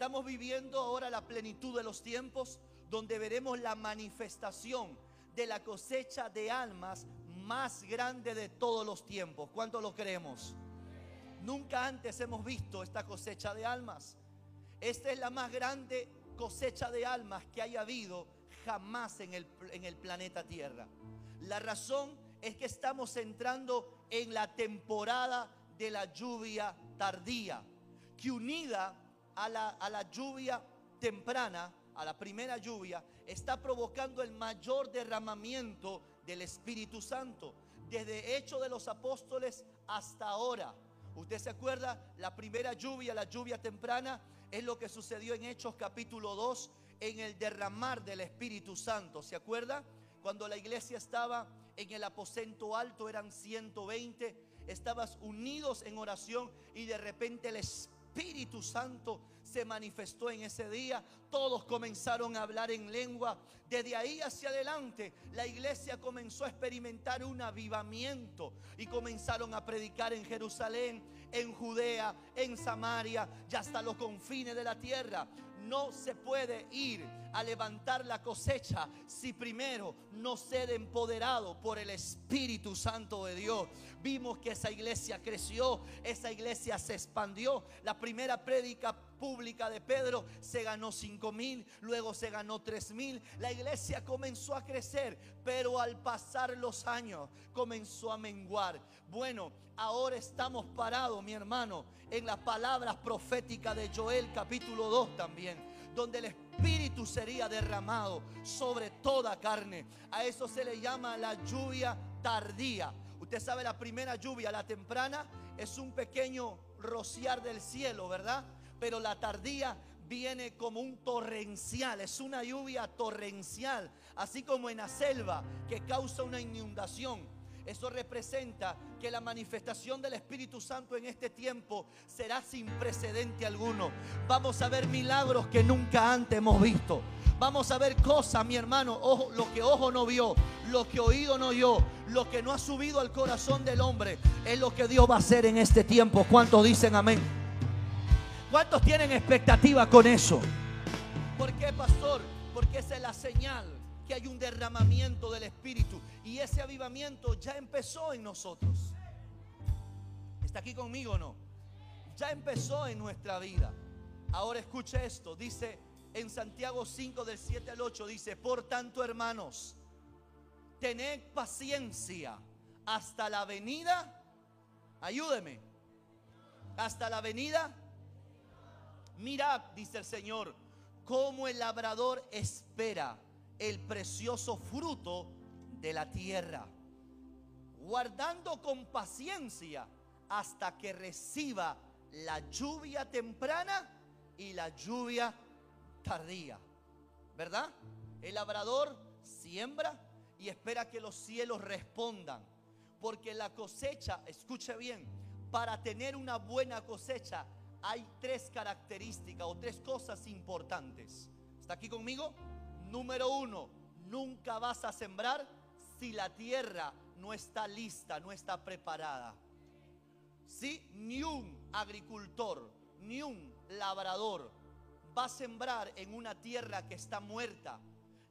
Estamos viviendo ahora la plenitud de los tiempos donde veremos la manifestación de la cosecha de almas más grande de todos los tiempos. ¿Cuánto lo creemos? Nunca antes hemos visto esta cosecha de almas. Esta es la más grande cosecha de almas que haya habido jamás en el, en el planeta Tierra. La razón es que estamos entrando en la temporada de la lluvia tardía, que unida a la, a la lluvia temprana, a la primera lluvia, está provocando el mayor derramamiento del Espíritu Santo, desde Hecho de los Apóstoles hasta ahora. ¿Usted se acuerda? La primera lluvia, la lluvia temprana, es lo que sucedió en Hechos capítulo 2, en el derramar del Espíritu Santo. ¿Se acuerda? Cuando la iglesia estaba en el aposento alto, eran 120, estabas unidos en oración y de repente el Espíritu Santo se manifestó en ese día. Todos comenzaron a hablar en lengua. Desde ahí hacia adelante, la iglesia comenzó a experimentar un avivamiento y comenzaron a predicar en Jerusalén, en Judea, en Samaria y hasta los confines de la tierra. No se puede ir a levantar la cosecha si primero no ser empoderado por el Espíritu Santo de Dios. Vimos que esa iglesia creció, esa iglesia se expandió. La primera prédica pública de Pedro se ganó cinco mil, luego se ganó tres mil. La iglesia comenzó a crecer, pero al pasar los años comenzó a menguar. Bueno, ahora estamos parados, mi hermano, en las palabras proféticas de Joel capítulo 2 también, donde el Espíritu sería derramado sobre toda carne. A eso se le llama la lluvia tardía. Usted sabe, la primera lluvia, la temprana, es un pequeño rociar del cielo, ¿verdad? Pero la tardía viene como un torrencial, es una lluvia torrencial, así como en la selva que causa una inundación. Eso representa que la manifestación del Espíritu Santo en este tiempo será sin precedente alguno. Vamos a ver milagros que nunca antes hemos visto. Vamos a ver cosas, mi hermano, ojo, lo que ojo no vio, lo que oído no oyó, lo que no ha subido al corazón del hombre, es lo que Dios va a hacer en este tiempo. ¿Cuántos dicen amén? ¿Cuántos tienen expectativa con eso? ¿Por qué, pastor? Porque esa es la señal que hay un derramamiento del Espíritu y ese avivamiento ya empezó en nosotros. ¿Está aquí conmigo o no? Ya empezó en nuestra vida. Ahora escuche esto, dice en Santiago 5 del 7 al 8, dice, por tanto hermanos, tened paciencia hasta la venida, ayúdeme, hasta la venida Mirad, dice el Señor, cómo el labrador espera el precioso fruto de la tierra, guardando con paciencia hasta que reciba la lluvia temprana y la lluvia tardía. ¿Verdad? El labrador siembra y espera que los cielos respondan. Porque la cosecha, escuche bien, para tener una buena cosecha hay tres características o tres cosas importantes. ¿Está aquí conmigo? Número uno, nunca vas a sembrar si la tierra no está lista, no está preparada. Si ni un agricultor, ni un labrador va a sembrar en una tierra que está muerta.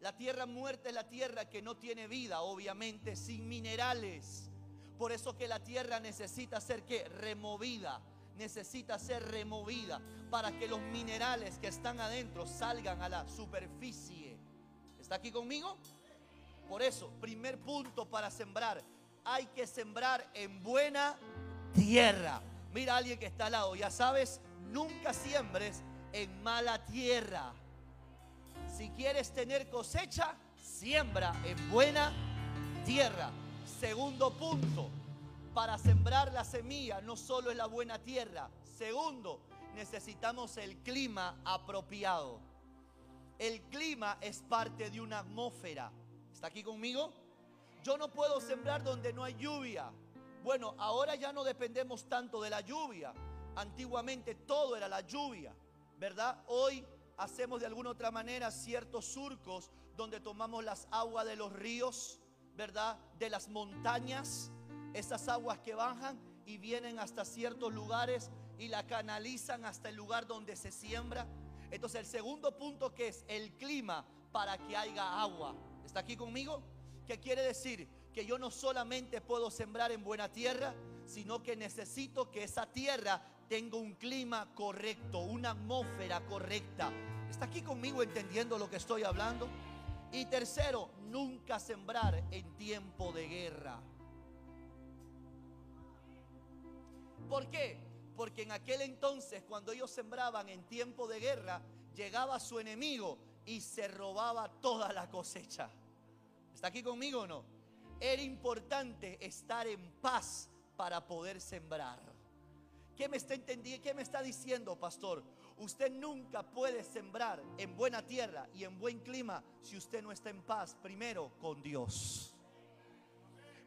La tierra muerta es la tierra que no tiene vida, obviamente, sin minerales. Por eso que la tierra necesita ser que removida, necesita ser removida para que los minerales que están adentro salgan a la superficie. ¿Está aquí conmigo? Por eso, primer punto para sembrar, hay que sembrar en buena tierra. Mira a alguien que está al lado, ya sabes, nunca siembres en mala tierra. Si quieres tener cosecha, siembra en buena tierra. Segundo punto, para sembrar la semilla no solo es la buena tierra. Segundo, necesitamos el clima apropiado. El clima es parte de una atmósfera. ¿Está aquí conmigo? Yo no puedo sembrar donde no hay lluvia. Bueno, ahora ya no dependemos tanto de la lluvia. Antiguamente todo era la lluvia, ¿verdad? Hoy hacemos de alguna otra manera ciertos surcos donde tomamos las aguas de los ríos, ¿verdad? De las montañas esas aguas que bajan y vienen hasta ciertos lugares y la canalizan hasta el lugar donde se siembra. Entonces el segundo punto que es el clima para que haya agua. ¿Está aquí conmigo? ¿Qué quiere decir? Que yo no solamente puedo sembrar en buena tierra, sino que necesito que esa tierra tenga un clima correcto, una atmósfera correcta. ¿Está aquí conmigo entendiendo lo que estoy hablando? Y tercero, nunca sembrar en tiempo de guerra. ¿Por qué? Porque en aquel entonces, cuando ellos sembraban en tiempo de guerra, llegaba su enemigo y se robaba toda la cosecha. ¿Está aquí conmigo o no? Era importante estar en paz para poder sembrar. ¿Qué me está entendiendo? ¿Qué me está diciendo, pastor? Usted nunca puede sembrar en buena tierra y en buen clima si usted no está en paz primero con Dios.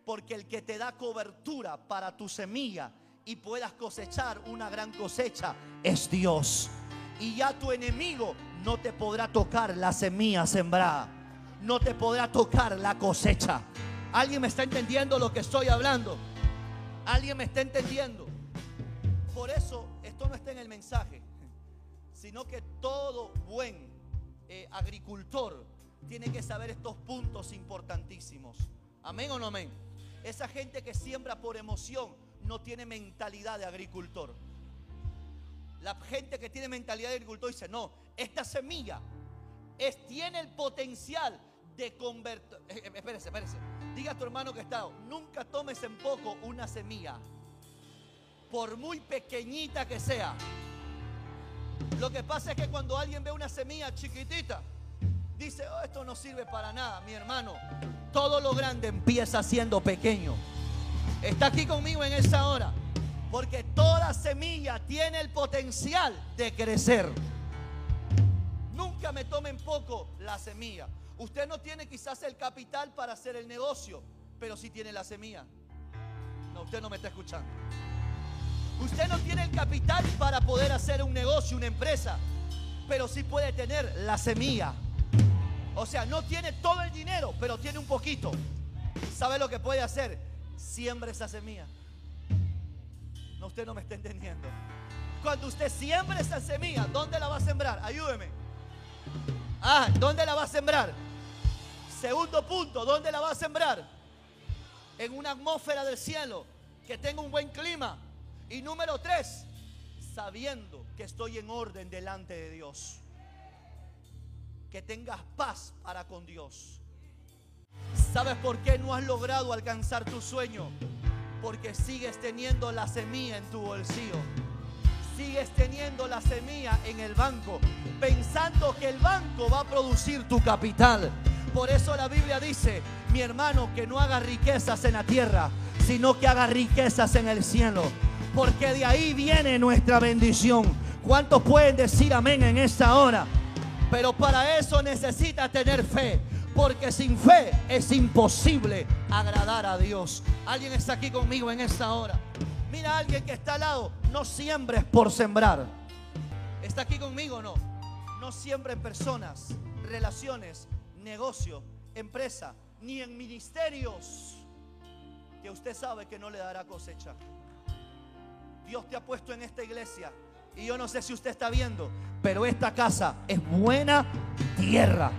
Porque el que te da cobertura para tu semilla y puedas cosechar una gran cosecha es Dios. Y ya tu enemigo no te podrá tocar la semilla sembrada. No te podrá tocar la cosecha. ¿Alguien me está entendiendo lo que estoy hablando? ¿Alguien me está entendiendo? Por eso esto no está en el mensaje, sino que todo buen eh, agricultor tiene que saber estos puntos importantísimos. Amén o no amén. Esa gente que siembra por emoción no tiene mentalidad de agricultor. La gente que tiene mentalidad de agricultor dice, no, esta semilla es, tiene el potencial de convertir. Eh, eh, espérese, espérese. Diga a tu hermano que está, nunca tomes en poco una semilla, por muy pequeñita que sea. Lo que pasa es que cuando alguien ve una semilla chiquitita, dice, oh, esto no sirve para nada, mi hermano. Todo lo grande empieza siendo pequeño. Está aquí conmigo en esa hora. Porque toda semilla tiene el potencial de crecer. Nunca me tomen poco la semilla. Usted no tiene quizás el capital para hacer el negocio, pero sí tiene la semilla. No, usted no me está escuchando. Usted no tiene el capital para poder hacer un negocio, una empresa, pero sí puede tener la semilla. O sea, no tiene todo el dinero, pero tiene un poquito. ¿Sabe lo que puede hacer? Siembre esa semilla. No, usted no me está entendiendo. Cuando usted siembre esa semilla, ¿dónde la va a sembrar? Ayúdeme. Ah, ¿dónde la va a sembrar? Segundo punto, ¿dónde la va a sembrar? En una atmósfera del cielo que tenga un buen clima. Y número tres, sabiendo que estoy en orden delante de Dios. Que tengas paz para con Dios. ¿Sabes por qué no has logrado alcanzar tu sueño? Porque sigues teniendo la semilla en tu bolsillo. Sigues teniendo la semilla en el banco, pensando que el banco va a producir tu capital. Por eso la Biblia dice, mi hermano, que no haga riquezas en la tierra, sino que haga riquezas en el cielo. Porque de ahí viene nuestra bendición. ¿Cuántos pueden decir amén en esta hora? Pero para eso necesita tener fe. Porque sin fe es imposible agradar a Dios. Alguien está aquí conmigo en esta hora. Mira a alguien que está al lado. No siembres por sembrar. ¿Está aquí conmigo o no? No siembren personas, relaciones, negocio, empresa, ni en ministerios que usted sabe que no le dará cosecha. Dios te ha puesto en esta iglesia y yo no sé si usted está viendo, pero esta casa es buena tierra.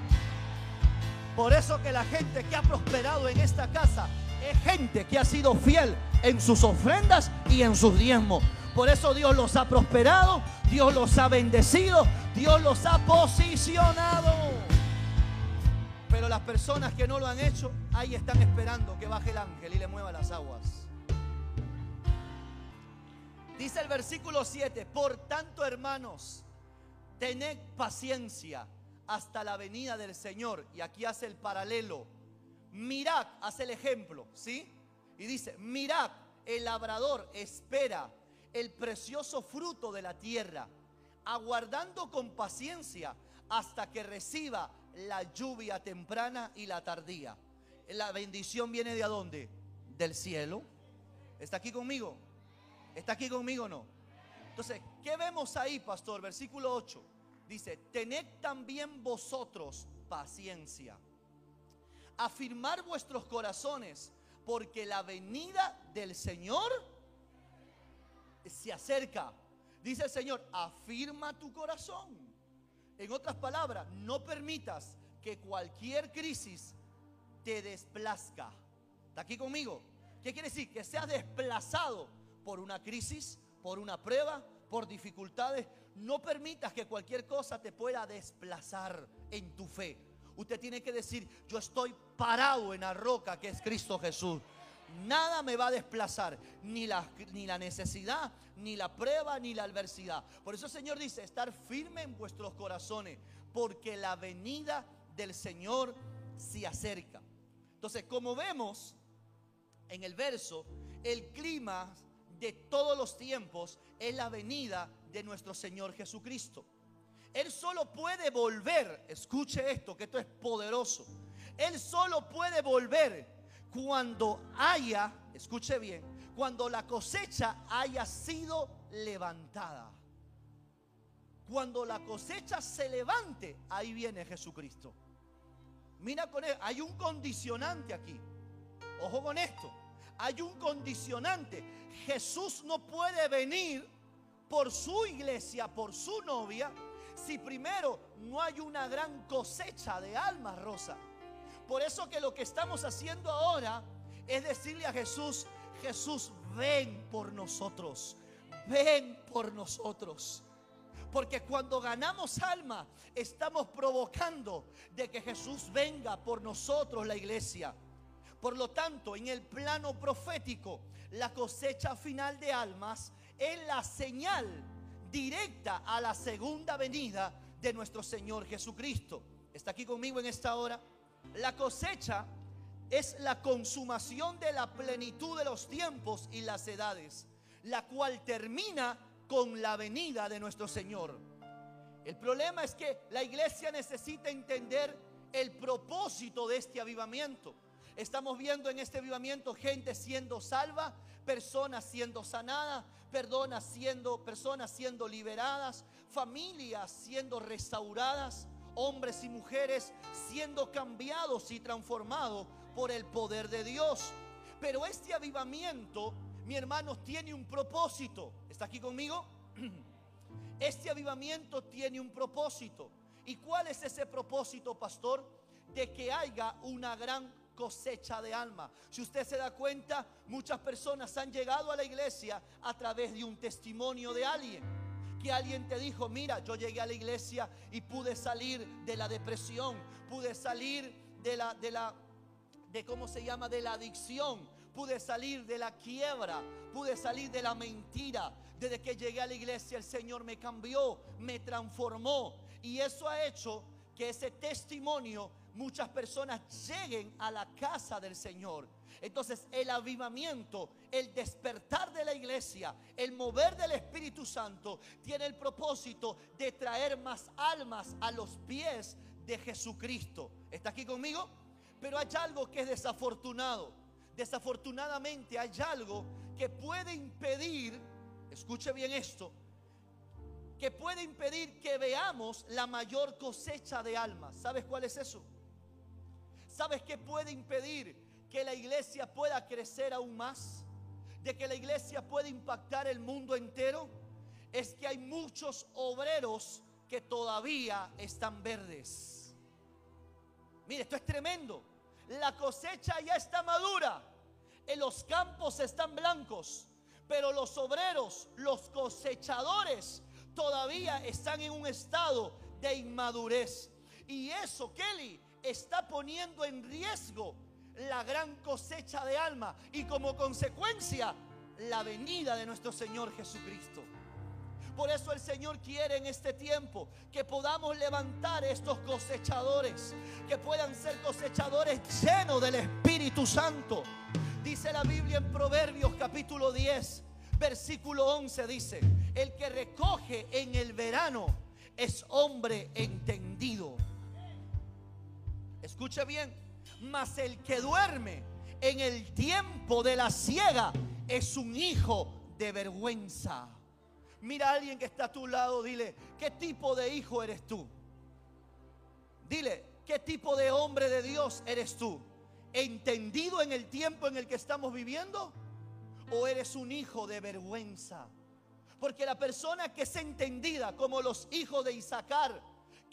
Por eso que la gente que ha prosperado en esta casa es gente que ha sido fiel en sus ofrendas y en sus diezmos. Por eso Dios los ha prosperado, Dios los ha bendecido, Dios los ha posicionado. Pero las personas que no lo han hecho, ahí están esperando que baje el ángel y le mueva las aguas. Dice el versículo 7, por tanto hermanos, tened paciencia hasta la venida del Señor. Y aquí hace el paralelo. Mirad, hace el ejemplo, ¿sí? Y dice, mirad, el labrador espera el precioso fruto de la tierra, aguardando con paciencia hasta que reciba la lluvia temprana y la tardía. La bendición viene de dónde? Del cielo. ¿Está aquí conmigo? ¿Está aquí conmigo o no? Entonces, ¿qué vemos ahí, pastor? Versículo 8. Dice, tened también vosotros paciencia. Afirmar vuestros corazones, porque la venida del Señor se acerca. Dice el Señor, afirma tu corazón. En otras palabras, no permitas que cualquier crisis te desplazca. ¿Está aquí conmigo? ¿Qué quiere decir? Que seas desplazado por una crisis, por una prueba, por dificultades. No permitas que cualquier cosa te pueda desplazar en tu fe. Usted tiene que decir, yo estoy parado en la roca que es Cristo Jesús. Nada me va a desplazar, ni la, ni la necesidad, ni la prueba, ni la adversidad. Por eso el Señor dice, estar firme en vuestros corazones, porque la venida del Señor se acerca. Entonces, como vemos en el verso, el clima de todos los tiempos es la venida de nuestro Señor Jesucristo. Él solo puede volver, escuche esto, que esto es poderoso. Él solo puede volver cuando haya, escuche bien, cuando la cosecha haya sido levantada. Cuando la cosecha se levante, ahí viene Jesucristo. Mira con él, hay un condicionante aquí. Ojo con esto. Hay un condicionante. Jesús no puede venir por su iglesia, por su novia, si primero no hay una gran cosecha de almas, Rosa. Por eso que lo que estamos haciendo ahora es decirle a Jesús, Jesús, ven por nosotros, ven por nosotros. Porque cuando ganamos alma, estamos provocando de que Jesús venga por nosotros la iglesia. Por lo tanto, en el plano profético, la cosecha final de almas es la señal directa a la segunda venida de nuestro Señor Jesucristo. ¿Está aquí conmigo en esta hora? La cosecha es la consumación de la plenitud de los tiempos y las edades, la cual termina con la venida de nuestro Señor. El problema es que la iglesia necesita entender el propósito de este avivamiento. Estamos viendo en este avivamiento gente siendo salva, personas siendo sanadas, personas siendo, personas siendo liberadas, familias siendo restauradas, hombres y mujeres siendo cambiados y transformados por el poder de Dios. Pero este avivamiento, mi hermano, tiene un propósito. ¿Está aquí conmigo? Este avivamiento tiene un propósito. ¿Y cuál es ese propósito, pastor? De que haya una gran cosecha de alma. Si usted se da cuenta, muchas personas han llegado a la iglesia a través de un testimonio de alguien que alguien te dijo, mira, yo llegué a la iglesia y pude salir de la depresión, pude salir de la, de la, de cómo se llama, de la adicción, pude salir de la quiebra, pude salir de la mentira. Desde que llegué a la iglesia el Señor me cambió, me transformó. Y eso ha hecho que ese testimonio muchas personas lleguen a la casa del Señor. Entonces el avivamiento, el despertar de la iglesia, el mover del Espíritu Santo tiene el propósito de traer más almas a los pies de Jesucristo. ¿Está aquí conmigo? Pero hay algo que es desafortunado. Desafortunadamente hay algo que puede impedir, escuche bien esto, que puede impedir que veamos la mayor cosecha de almas. ¿Sabes cuál es eso? ¿Sabes qué puede impedir que la iglesia pueda crecer aún más, de que la iglesia pueda impactar el mundo entero, es que hay muchos obreros que todavía están verdes. Mire, esto es tremendo. La cosecha ya está madura, en los campos están blancos, pero los obreros, los cosechadores, todavía están en un estado de inmadurez. Y eso, Kelly, está poniendo en riesgo la gran cosecha de alma y como consecuencia la venida de nuestro Señor Jesucristo. Por eso el Señor quiere en este tiempo que podamos levantar estos cosechadores, que puedan ser cosechadores llenos del Espíritu Santo. Dice la Biblia en Proverbios capítulo 10, versículo 11, dice, el que recoge en el verano es hombre entendido. Escuche bien, mas el que duerme en el tiempo de la ciega es un hijo de vergüenza. Mira a alguien que está a tu lado, dile, ¿qué tipo de hijo eres tú? Dile, ¿qué tipo de hombre de Dios eres tú? ¿Entendido en el tiempo en el que estamos viviendo? ¿O eres un hijo de vergüenza? Porque la persona que es entendida como los hijos de Isaacar,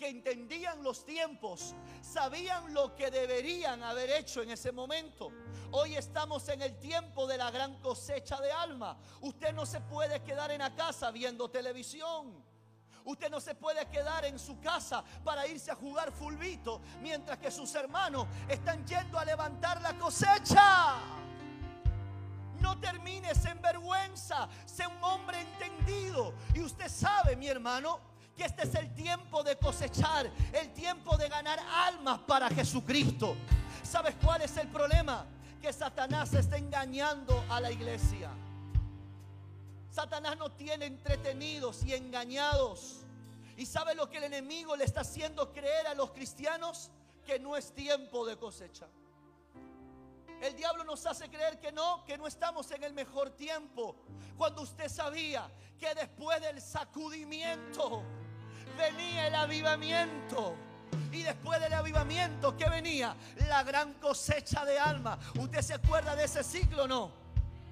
que entendían los tiempos, sabían lo que deberían haber hecho en ese momento. Hoy estamos en el tiempo de la gran cosecha de alma. Usted no se puede quedar en la casa viendo televisión. Usted no se puede quedar en su casa para irse a jugar fulbito mientras que sus hermanos están yendo a levantar la cosecha. No termines en vergüenza. Sé un hombre entendido. Y usted sabe, mi hermano, que este es el tiempo de cosechar, el tiempo de ganar almas para Jesucristo. ¿Sabes cuál es el problema? Que Satanás está engañando a la iglesia. Satanás no tiene entretenidos y engañados. ¿Y sabe lo que el enemigo le está haciendo creer a los cristianos? Que no es tiempo de cosecha. El diablo nos hace creer que no, que no estamos en el mejor tiempo. Cuando usted sabía que después del sacudimiento venía el avivamiento. Y después del avivamiento, ¿qué venía? La gran cosecha de alma. ¿Usted se acuerda de ese ciclo no?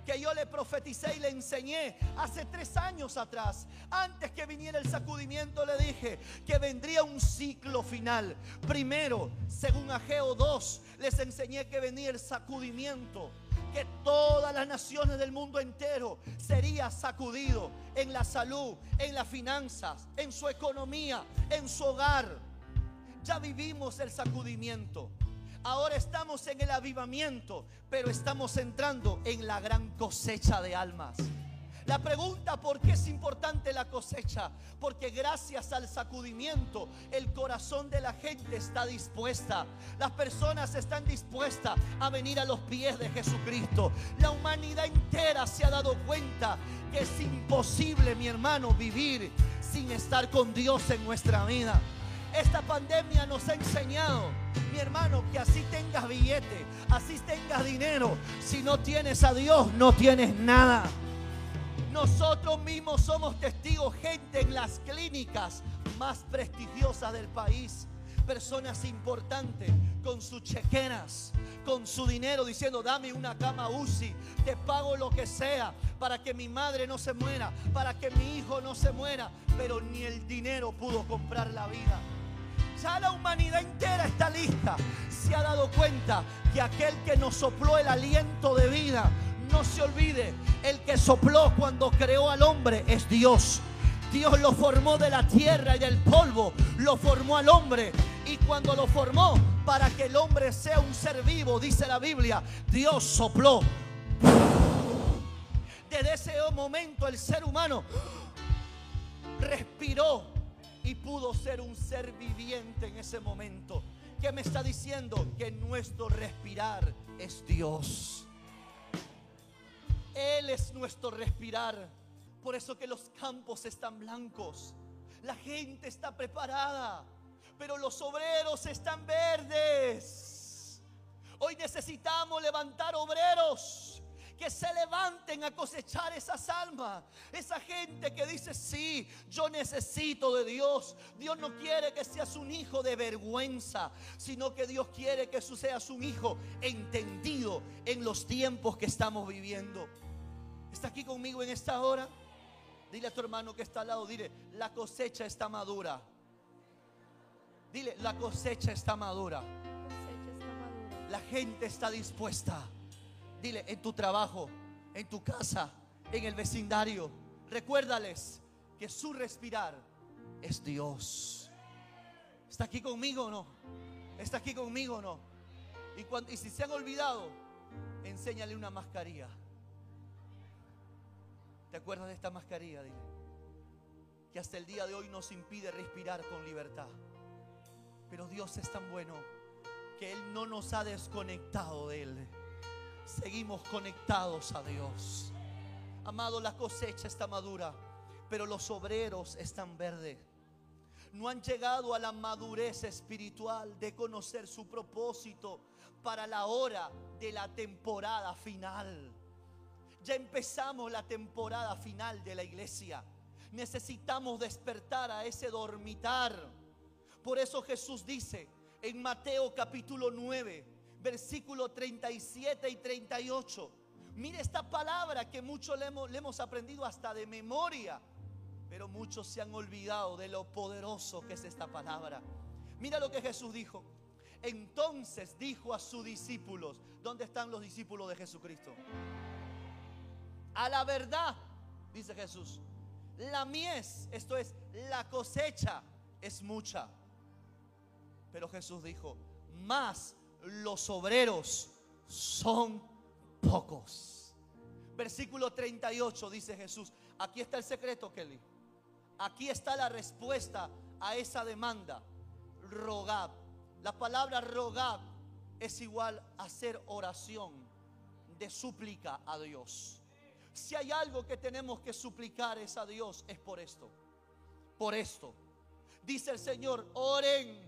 que yo le profeticé y le enseñé hace tres años atrás. Antes que viniera el sacudimiento le dije que vendría un ciclo final. Primero, según Ageo 2, les enseñé que venía el sacudimiento que todas las naciones del mundo entero sería sacudido en la salud, en las finanzas, en su economía, en su hogar. Ya vivimos el sacudimiento. Ahora estamos en el avivamiento, pero estamos entrando en la gran cosecha de almas. La pregunta, ¿por qué es importante la cosecha? Porque gracias al sacudimiento el corazón de la gente está dispuesta. Las personas están dispuestas a venir a los pies de Jesucristo. La humanidad entera se ha dado cuenta que es imposible, mi hermano, vivir sin estar con Dios en nuestra vida. Esta pandemia nos ha enseñado, mi hermano, que así tengas billete, así tengas dinero, si no tienes a Dios, no tienes nada. Nosotros mismos somos testigos, gente en las clínicas más prestigiosas del país. Personas importantes con sus chequeras, con su dinero, diciendo, dame una cama UCI, te pago lo que sea para que mi madre no se muera, para que mi hijo no se muera. Pero ni el dinero pudo comprar la vida. Ya la humanidad entera está lista. Se ha dado cuenta que aquel que nos sopló el aliento de vida, no se olvide, el que sopló cuando creó al hombre es Dios. Dios lo formó de la tierra y del polvo, lo formó al hombre. Y cuando lo formó, para que el hombre sea un ser vivo, dice la Biblia, Dios sopló. Desde ese momento el ser humano respiró y pudo ser un ser viviente en ese momento. ¿Qué me está diciendo? Que nuestro respirar es Dios. Él es nuestro respirar. Por eso que los campos están blancos. La gente está preparada. Pero los obreros están verdes. Hoy necesitamos levantar obreros que se levanten a cosechar esas almas. Esa gente que dice, sí, yo necesito de Dios. Dios no quiere que seas un hijo de vergüenza, sino que Dios quiere que seas un hijo entendido en los tiempos que estamos viviendo. ¿Está aquí conmigo en esta hora? Dile a tu hermano que está al lado, dile, la cosecha está madura. Dile, la cosecha está madura. La gente está dispuesta. Dile, en tu trabajo, en tu casa, en el vecindario. Recuérdales que su respirar es Dios. ¿Está aquí conmigo o no? ¿Está aquí conmigo o no? Y, cuando, y si se han olvidado, enséñale una mascarilla. ¿Te acuerdas de esta mascarilla? Dile. Que hasta el día de hoy nos impide respirar con libertad. Pero Dios es tan bueno que Él no nos ha desconectado de Él seguimos conectados a Dios. Amado, la cosecha está madura, pero los obreros están verdes. No han llegado a la madurez espiritual de conocer su propósito para la hora de la temporada final. Ya empezamos la temporada final de la iglesia. Necesitamos despertar a ese dormitar. Por eso Jesús dice en Mateo capítulo 9, versículo 37 y 38. Mire esta palabra que mucho le hemos, le hemos aprendido hasta de memoria. Pero muchos se han olvidado de lo poderoso que es esta palabra. Mira lo que Jesús dijo. Entonces dijo a sus discípulos, ¿dónde están los discípulos de Jesucristo? A la verdad, dice Jesús, la mies, esto es, la cosecha es mucha. Pero Jesús dijo, más los obreros son pocos. Versículo 38 dice Jesús, aquí está el secreto, Kelly. Aquí está la respuesta a esa demanda. Rogad. La palabra rogad es igual a hacer oración de súplica a Dios. Si hay algo que tenemos que suplicar es a Dios, es por esto. Por esto. Dice el Señor, oren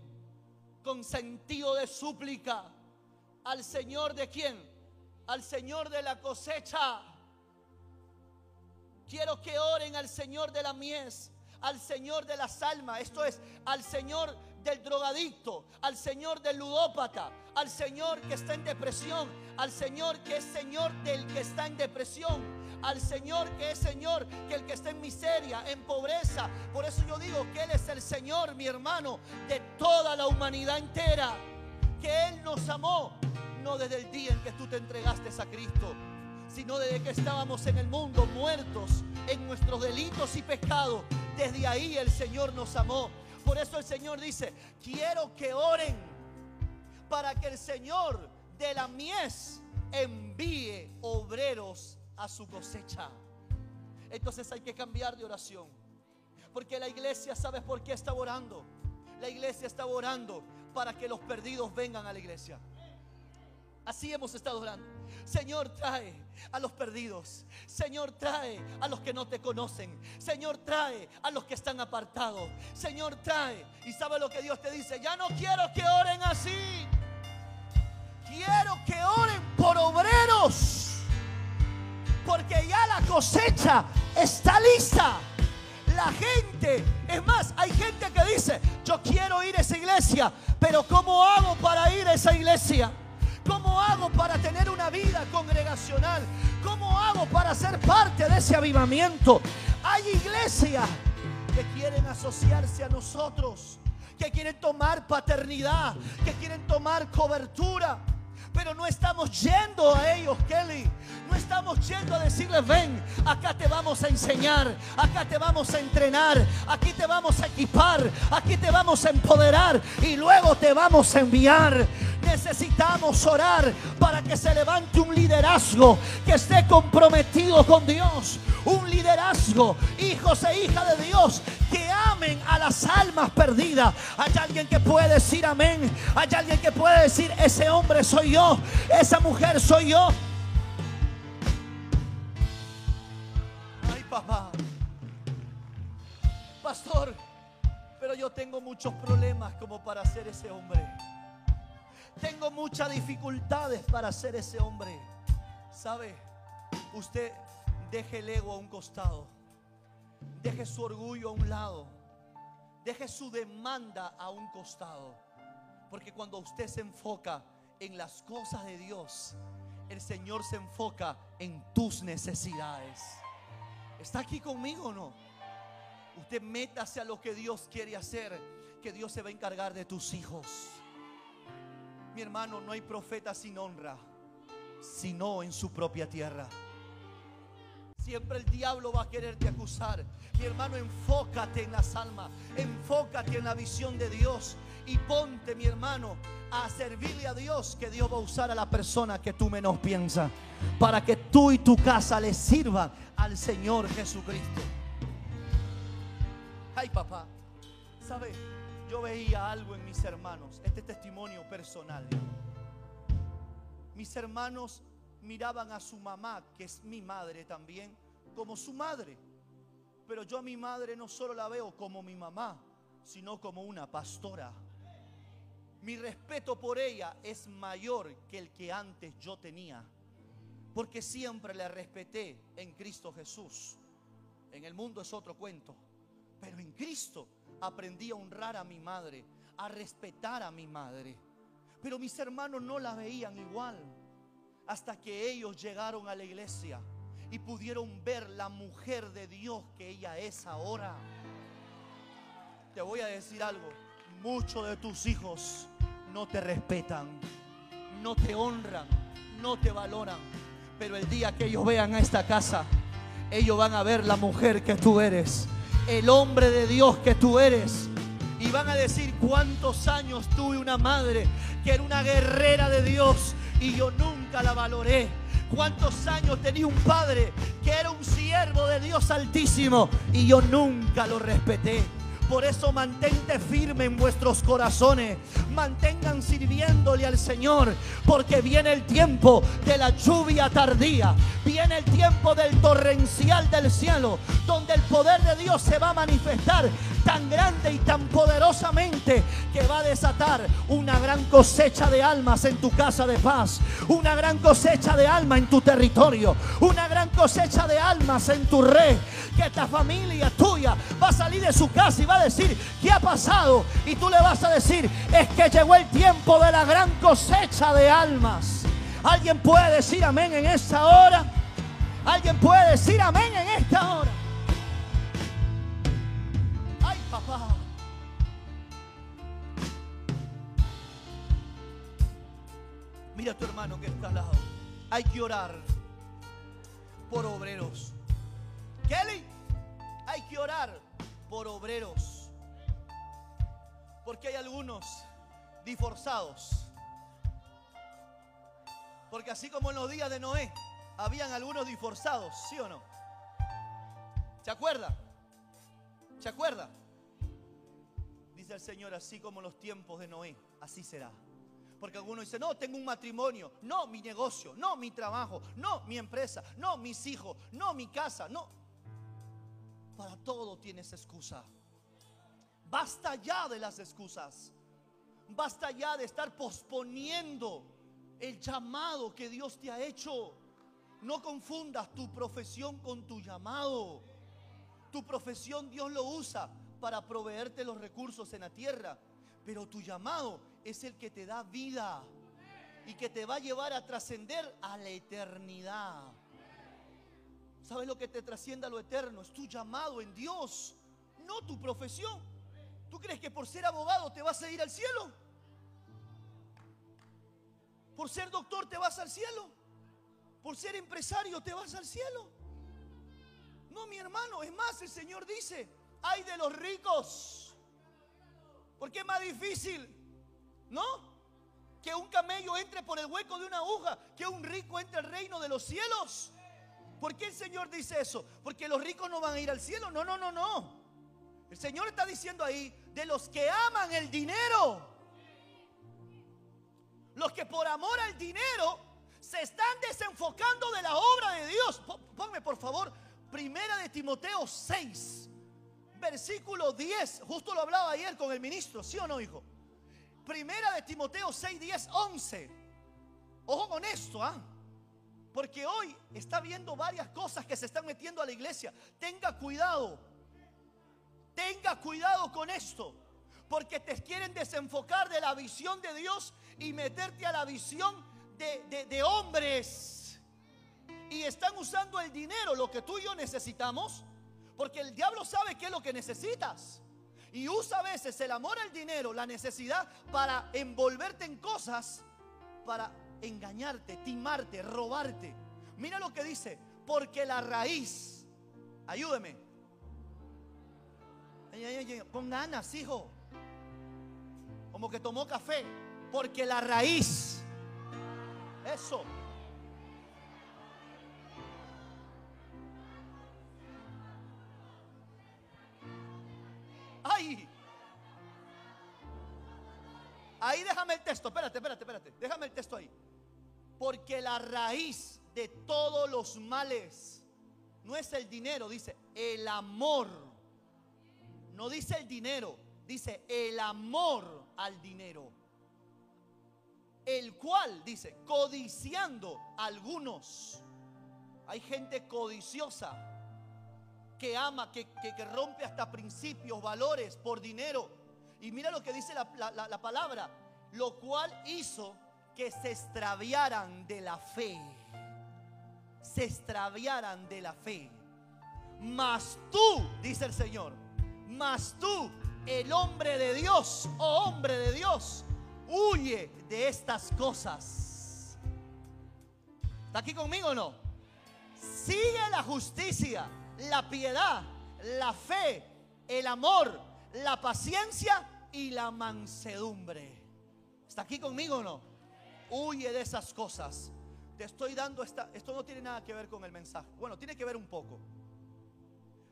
con sentido de súplica al Señor de quién? Al Señor de la cosecha. Quiero que oren al Señor de la mies, al Señor de las almas, esto es, al Señor del drogadicto, al Señor del ludópata, al Señor que está en depresión, al Señor que es Señor del que está en depresión, al Señor que es Señor, que el que está en miseria, en pobreza. Por eso yo digo que Él es el Señor, mi hermano, de toda la humanidad entera. Que Él nos amó, no desde el día en que tú te entregaste a Cristo, sino desde que estábamos en el mundo muertos en nuestros delitos y pecados. Desde ahí el Señor nos amó. Por eso el Señor dice, quiero que oren para que el Señor de la mies envíe obreros a su cosecha. Entonces hay que cambiar de oración. Porque la iglesia, ¿sabes por qué está orando? La iglesia está orando para que los perdidos vengan a la iglesia. Así hemos estado orando. Señor, trae a los perdidos. Señor, trae a los que no te conocen. Señor, trae a los que están apartados. Señor, trae. Y sabe lo que Dios te dice. Ya no quiero que oren así. Quiero cosecha está lista. La gente, es más, hay gente que dice, yo quiero ir a esa iglesia, pero ¿cómo hago para ir a esa iglesia? ¿Cómo hago para tener una vida congregacional? ¿Cómo hago para ser parte de ese avivamiento? Hay iglesias que quieren asociarse a nosotros, que quieren tomar paternidad, que quieren tomar cobertura. Pero no estamos yendo a ellos, Kelly. No estamos yendo a decirles, ven, acá te vamos a enseñar, acá te vamos a entrenar, aquí te vamos a equipar, aquí te vamos a empoderar y luego te vamos a enviar. Necesitamos orar para que se levante un liderazgo que esté comprometido con Dios. Un liderazgo, hijos e hijas de Dios, que amen a las almas perdidas. Hay alguien que puede decir amén. Hay alguien que puede decir, ese hombre soy yo, esa mujer soy yo. papá. Pastor, pero yo tengo muchos problemas como para ser ese hombre. Tengo muchas dificultades para ser ese hombre. ¿Sabe? Usted deje el ego a un costado. Deje su orgullo a un lado. Deje su demanda a un costado. Porque cuando usted se enfoca en las cosas de Dios, el Señor se enfoca en tus necesidades. ¿Está aquí conmigo o no? Usted métase a lo que Dios quiere hacer, que Dios se va a encargar de tus hijos. Mi hermano, no hay profeta sin honra, sino en su propia tierra. Siempre el diablo va a quererte acusar. Mi hermano, enfócate en las almas, enfócate en la visión de Dios y ponte, mi hermano, a servirle a Dios, que Dios va a usar a la persona que tú menos piensas, para que tú y tu casa le sirvan al Señor Jesucristo. Ay, papá, ¿sabe? Yo veía algo en mis hermanos, este testimonio personal. Mis hermanos miraban a su mamá, que es mi madre también, como su madre. Pero yo a mi madre no solo la veo como mi mamá, sino como una pastora mi respeto por ella es mayor que el que antes yo tenía. Porque siempre le respeté en Cristo Jesús. En el mundo es otro cuento. Pero en Cristo aprendí a honrar a mi madre, a respetar a mi madre. Pero mis hermanos no la veían igual. Hasta que ellos llegaron a la iglesia y pudieron ver la mujer de Dios que ella es ahora. Te voy a decir algo, muchos de tus hijos no te respetan, no te honran, no te valoran, pero el día que ellos vean a esta casa, ellos van a ver la mujer que tú eres, el hombre de Dios que tú eres. Y van a decir cuántos años tuve una madre que era una guerrera de Dios y yo nunca la valoré. Cuántos años tenía un padre que era un siervo de Dios altísimo y yo nunca lo respeté. Por eso mantente firme en vuestros corazones. Mantengan sirviéndole al Señor. Porque viene el tiempo de la lluvia tardía. Viene el tiempo del torrencial del cielo. Donde el poder de Dios se va a manifestar tan grande y tan poderosamente que va a desatar una gran cosecha de almas en tu casa de paz. Una gran cosecha de almas en tu territorio. Una gran cosecha de almas en tu red. Que esta familia tuya va a salir de su casa y va a decir, ¿qué ha pasado? Y tú le vas a decir, es que llegó el tiempo de la gran cosecha de almas. ¿Alguien puede decir amén en esta hora? ¿Alguien puede decir amén en esta hora? Mira a tu hermano que está al lado. Hay que orar por obreros. Kelly, hay que orar por obreros. Porque hay algunos divorzados. Porque así como en los días de Noé, habían algunos divorzados, ¿sí o no? ¿Se acuerda? ¿Se acuerda? Dice el Señor, así como en los tiempos de Noé, así será. Porque algunos dicen, no, tengo un matrimonio, no, mi negocio, no, mi trabajo, no, mi empresa, no, mis hijos, no, mi casa, no. Para todo tienes excusa. Basta ya de las excusas. Basta ya de estar posponiendo el llamado que Dios te ha hecho. No confundas tu profesión con tu llamado. Tu profesión Dios lo usa para proveerte los recursos en la tierra. Pero tu llamado es el que te da vida y que te va a llevar a trascender a la eternidad. ¿Sabes lo que te trasciende a lo eterno? Es tu llamado en Dios, no tu profesión. ¿Tú crees que por ser abogado te vas a ir al cielo? ¿Por ser doctor te vas al cielo? ¿Por ser empresario te vas al cielo? No, mi hermano, es más, el Señor dice, hay de los ricos. Porque es más difícil, ¿no? Que un camello entre por el hueco de una aguja, que un rico entre al reino de los cielos. ¿Por qué el Señor dice eso? Porque los ricos no van a ir al cielo. No, no, no, no. El Señor está diciendo ahí, de los que aman el dinero. Los que por amor al dinero se están desenfocando de la obra de Dios. Ponme por favor, primera de Timoteo 6, versículo 10. Justo lo hablaba ayer con el ministro, ¿sí o no, hijo? Primera de Timoteo 6, 10, 11. Ojo con esto, ¿ah? Porque hoy está viendo varias cosas que se están metiendo a la iglesia. Tenga cuidado. Tenga cuidado con esto. Porque te quieren desenfocar de la visión de Dios y meterte a la visión de, de hombres. Y están usando el dinero, lo que tú y yo necesitamos. Porque el diablo sabe qué es lo que necesitas. Y usa a veces el amor al dinero, la necesidad, para envolverte en cosas, para engañarte, timarte, robarte. Mira lo que dice, porque la raíz, ayúdeme. Pon ganas, hijo. Como que tomó café, porque la raíz, eso. El texto, espérate, espérate, espérate. Déjame el texto ahí. Porque la raíz de todos los males no es el dinero, dice el amor. No dice el dinero, dice el amor al dinero. El cual, dice, codiciando algunos. Hay gente codiciosa que ama, que, rompe hasta principios, valores por dinero y mira lo que dice la, palabra, lo cual hizo que se extraviaran de la fe. se extraviaran de la fe. Mas tú, dice el Señor, mas tú, el hombre de Dios oh hombre de Dios, huye de estas cosas. ¿Está aquí conmigo o no? Sigue la justicia, la piedad, la fe, el amor, la paciencia y la mansedumbre. ¿Está aquí conmigo o no? Huye de esas cosas. Te estoy dando esta, esto no tiene nada que ver con el mensaje. Bueno, tiene que ver un poco.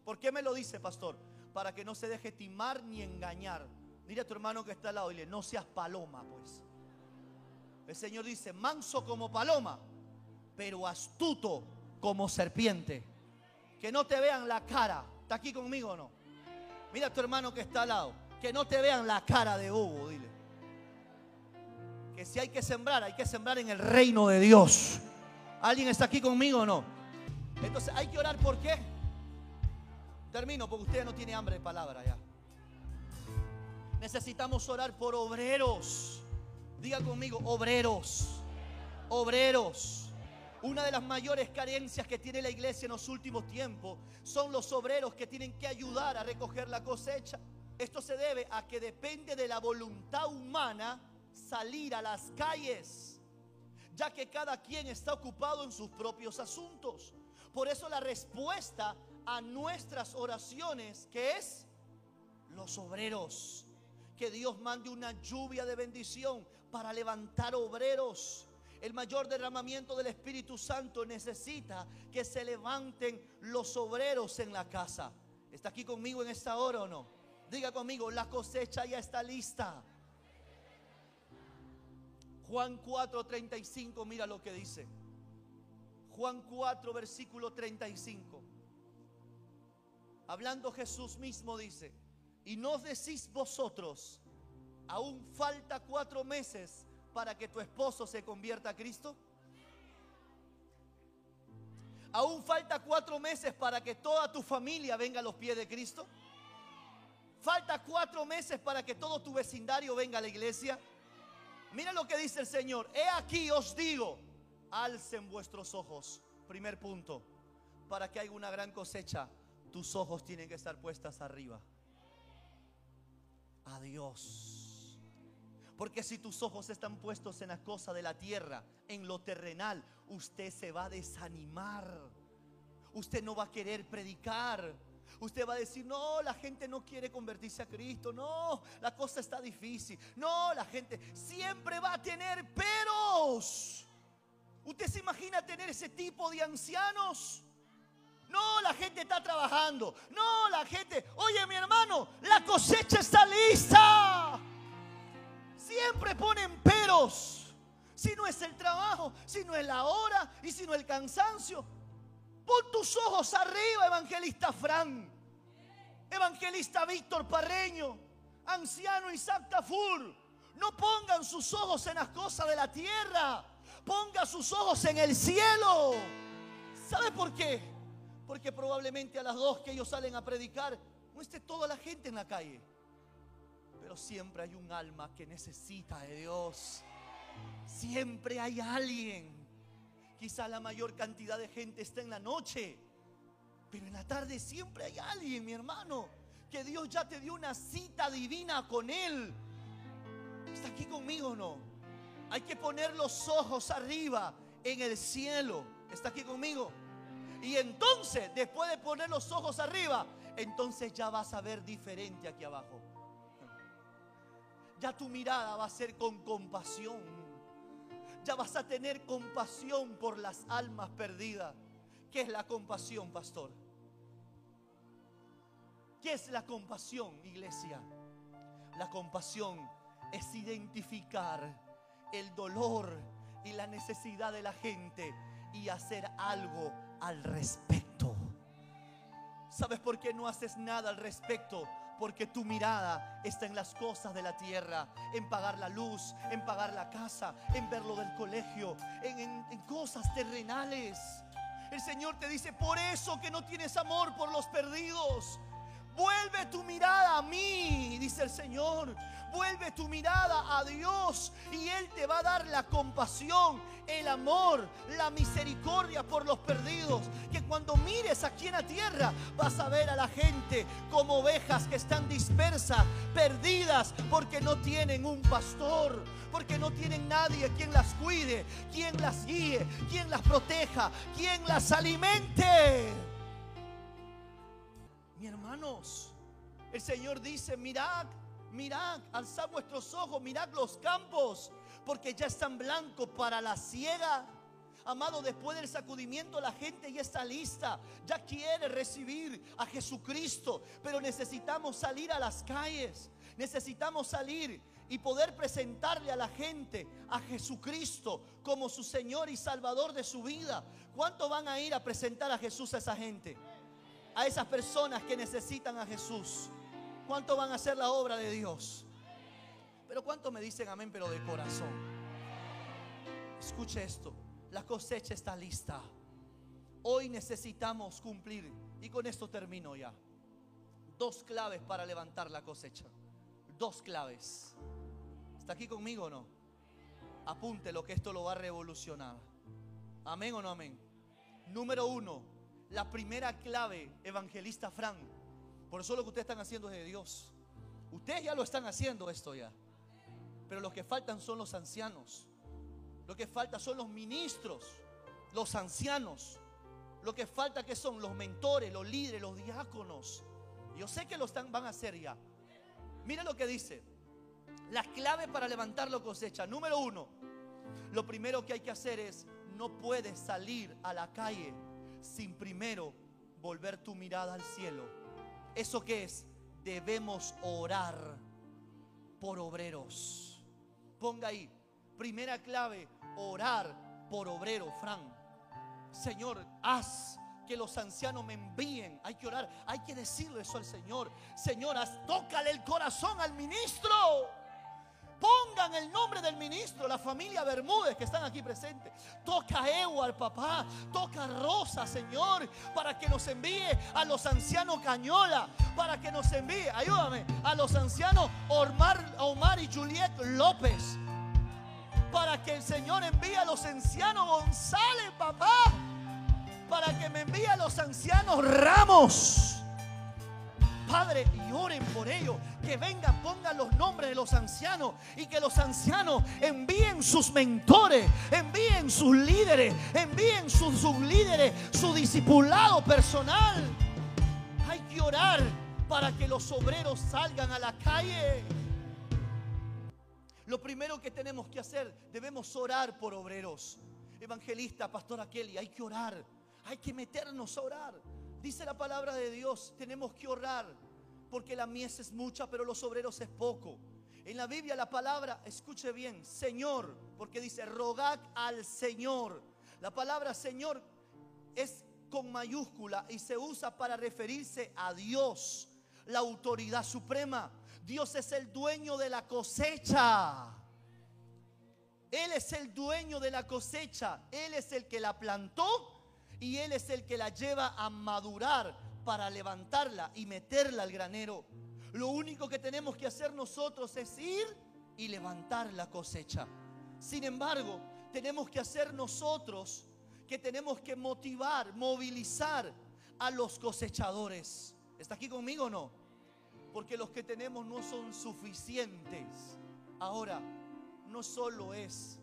¿Por qué me lo dice, pastor? Para que no se deje timar ni engañar. Dile a tu hermano que está al lado, dile, no seas paloma, pues. El Señor dice, manso como paloma, pero astuto como serpiente. Que no te vean la cara. ¿Está aquí conmigo o no? Mira a tu hermano que está al lado. Que no te vean la cara de Hugo, dile. Que si hay que sembrar, hay que sembrar en el reino de Dios. ¿Alguien está aquí conmigo o no? Entonces hay que orar por qué. Termino porque usted no tiene hambre de palabra ya. Necesitamos orar por obreros. Diga conmigo, obreros. Obreros. Una de las mayores carencias que tiene la iglesia en los últimos tiempos son los obreros que tienen que ayudar a recoger la cosecha. Esto se debe a que depende de la voluntad humana salir a las calles, ya que cada quien está ocupado en sus propios asuntos. Por eso la respuesta a nuestras oraciones, que es los obreros, que Dios mande una lluvia de bendición para levantar obreros el mayor derramamiento del Espíritu Santo necesita que se levanten los obreros en la casa. ¿Está aquí conmigo en esta hora o no? Diga conmigo, la cosecha ya está lista. Juan 4, 35, mira lo que dice. Juan 4, versículo 35. Hablando Jesús mismo dice, y no decís vosotros, aún falta cuatro meses para que tu esposo se convierta a Cristo? ¿Aún falta cuatro meses para que toda tu familia venga a los pies de Cristo? ¿Falta cuatro meses para que todo tu vecindario venga a la iglesia? Mira lo que dice el Señor. He aquí os digo, alcen vuestros ojos. Primer punto. Para que haya una gran cosecha, tus ojos tienen que estar puestas arriba. Adiós. Porque si tus ojos están puestos en la cosa de la tierra, en lo terrenal, usted se va a desanimar. Usted no va a querer predicar. Usted va a decir, no, la gente no quiere convertirse a Cristo. No, la cosa está difícil. No, la gente siempre va a tener peros. ¿Usted se imagina tener ese tipo de ancianos? No, la gente está trabajando. No, la gente, oye mi hermano, la cosecha está lista. Siempre ponen peros. Si no es el trabajo, si no es la hora y si no el cansancio. Pon tus ojos arriba, evangelista Fran. Evangelista Víctor Parreño. Anciano Isaac Tafur. No pongan sus ojos en las cosas de la tierra. Ponga sus ojos en el cielo. ¿Sabe por qué? Porque probablemente a las dos que ellos salen a predicar, no esté toda la gente en la calle. Pero siempre hay un alma que necesita de Dios. Siempre hay alguien. Quizá la mayor cantidad de gente está en la noche. Pero en la tarde siempre hay alguien, mi hermano. Que Dios ya te dio una cita divina con Él. ¿Está aquí conmigo o no? Hay que poner los ojos arriba en el cielo. ¿Está aquí conmigo? Y entonces, después de poner los ojos arriba, entonces ya vas a ver diferente aquí abajo ya tu mirada va a ser con compasión. Ya vas a tener compasión por las almas perdidas. ¿Qué es la compasión, pastor? ¿Qué es la compasión, iglesia? La compasión es identificar el dolor y la necesidad de la gente y hacer algo al respecto. ¿Sabes por qué no haces nada al respecto? Porque tu mirada está en las cosas de la tierra, en pagar la luz, en pagar la casa, en ver lo del colegio, en, cosas terrenales. El Señor te dice, por eso que no tienes amor por los perdidos. Vuelve tu mirada a mí, dice el Señor. Vuelve tu mirada a Dios y Él te va a dar la compasión, el amor, la misericordia por los perdidos. Que cuando mires aquí en la tierra vas a ver a la gente como ovejas que están dispersas, perdidas, porque no tienen un pastor, porque no tienen nadie quien las cuide, quien las guíe, quien las proteja, quien las alimente. El Señor dice, mirad Mirad, alzad vuestros ojos, mirad los campos, porque ya están blancos para la ciega. Amado, después del sacudimiento la gente ya está lista, ya quiere recibir a Jesucristo, pero necesitamos salir a las calles, necesitamos salir y poder presentarle a la gente a Jesucristo como su Señor y Salvador de su vida. ¿Cuánto van a ir a presentar a Jesús a esa gente? A esas personas que necesitan a Jesús. ¿Cuánto van a hacer la obra de Dios? Pero ¿cuánto me dicen amén, pero de corazón? Escuche esto, la cosecha está lista. Hoy necesitamos cumplir, y con esto termino ya, dos claves para levantar la cosecha. Dos claves. ¿Está aquí conmigo o no? Apunte lo que esto lo va a revolucionar. Amén o no amén. Número uno, la primera clave, evangelista Frank por eso lo que ustedes están haciendo es de Dios. Ustedes ya lo están haciendo esto ya. Pero lo que faltan son los ancianos. Lo que falta son los ministros, los ancianos. Lo que falta que son los mentores, los líderes, los diáconos. Yo sé que lo están, van a hacer ya. Mira lo que dice. La clave para levantar la cosecha. Número uno. Lo primero que hay que hacer es, no puedes salir a la calle sin primero volver tu mirada al cielo ¿Eso qué es? Debemos orar por obreros. Ponga ahí, primera clave, orar por obreros, Fran. Señor, haz que los ancianos me envíen. Hay que orar, hay que decirle eso al Señor. Señoras, tócale el corazón al ministro. Pongan el nombre del ministro, la familia Bermúdez que están aquí presentes. Toca a al papá. Toca a Rosa, Señor, para que nos envíe a los ancianos Cañola. Para que nos envíe, ayúdame, a los ancianos Omar, Omar y Juliet López. Para que el Señor envíe a los ancianos González, papá. Para que me envíe a los ancianos Ramos Padre, y oren por ellos. Que vengan, pongan los nombres de los ancianos y que los ancianos envíen sus mentores, envíen sus líderes, envíen sus líderes su discipulado personal. Hay que orar para que los obreros salgan a la calle. Lo primero que tenemos que hacer, debemos orar por obreros. Evangelista, pastora Kelly, hay que orar. Hay que meternos a orar. Dice la palabra de Dios, tenemos que orar, porque la mies es mucha, pero los obreros es poco. En la Biblia la palabra, escuche bien, Señor, porque dice, rogad al Señor. La palabra Señor es con mayúscula y se usa para referirse a Dios, la autoridad suprema. Dios es el dueño de la cosecha. Él es el dueño de la cosecha. Él es el que la plantó y Él es el que la lleva a madurar para levantarla y meterla al granero. Lo único que tenemos que hacer nosotros es ir y levantar la cosecha. Sin embargo, tenemos que hacer nosotros que tenemos que motivar, movilizar a los cosechadores. ¿Está aquí conmigo o no? Porque los que tenemos no son suficientes. Ahora, no solo es,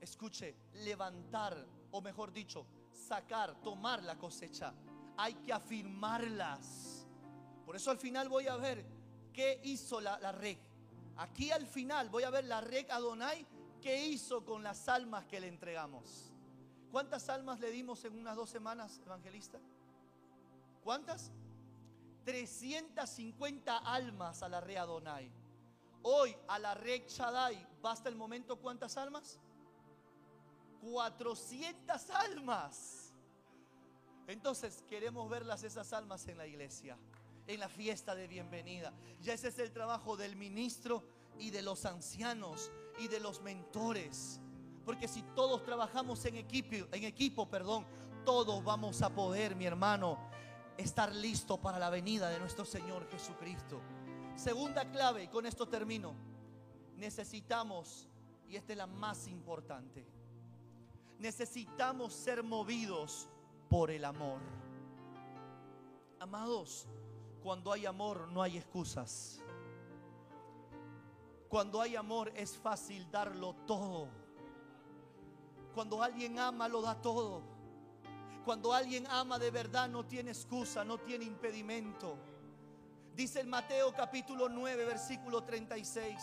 escuche, levantar, o mejor dicho, sacar, tomar la cosecha. Hay que afirmarlas. Por eso al final voy a ver qué hizo la, la reg. Aquí al final voy a ver la reg Adonai qué hizo con las almas que le entregamos. ¿Cuántas almas le dimos en unas dos semanas, evangelista? ¿Cuántas? 350 almas a la Reg Adonai. Hoy a la Reg Shaddai, ¿basta el momento cuántas almas? 400 almas. Entonces queremos verlas esas almas en la iglesia, en la fiesta de bienvenida. Ya ese es el trabajo del ministro y de los ancianos y de los mentores. Porque si todos trabajamos en equipo, en equipo, perdón, todos vamos a poder, mi hermano, estar listo para la venida de nuestro Señor Jesucristo. Segunda clave, y con esto termino. Necesitamos, y esta es la más importante, necesitamos ser movidos por el amor. Amados, cuando hay amor no hay excusas. Cuando hay amor es fácil darlo todo. Cuando alguien ama lo da todo. Cuando alguien ama de verdad no tiene excusa, no tiene impedimento. Dice el Mateo capítulo 9, versículo 36.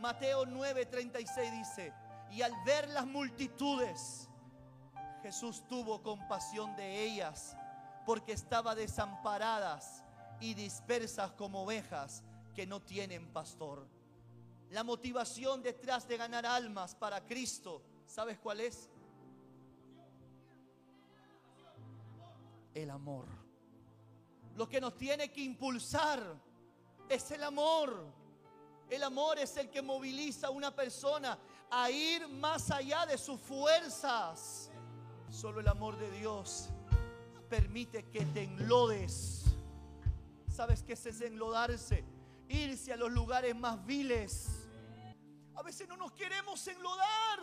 Mateo 9, 36 dice, y al ver las multitudes, Jesús tuvo compasión de ellas, porque estaban desamparadas y dispersas como ovejas que no tienen pastor. La motivación detrás de ganar almas para Cristo, ¿sabes cuál es? El amor. Lo que nos tiene que impulsar es el amor. El amor es el que moviliza a una persona a ir más allá de sus fuerzas. Solo el amor de Dios permite que te enlodes. ¿Sabes qué es enlodarse? Irse a los lugares más viles. A veces no nos queremos enlodar.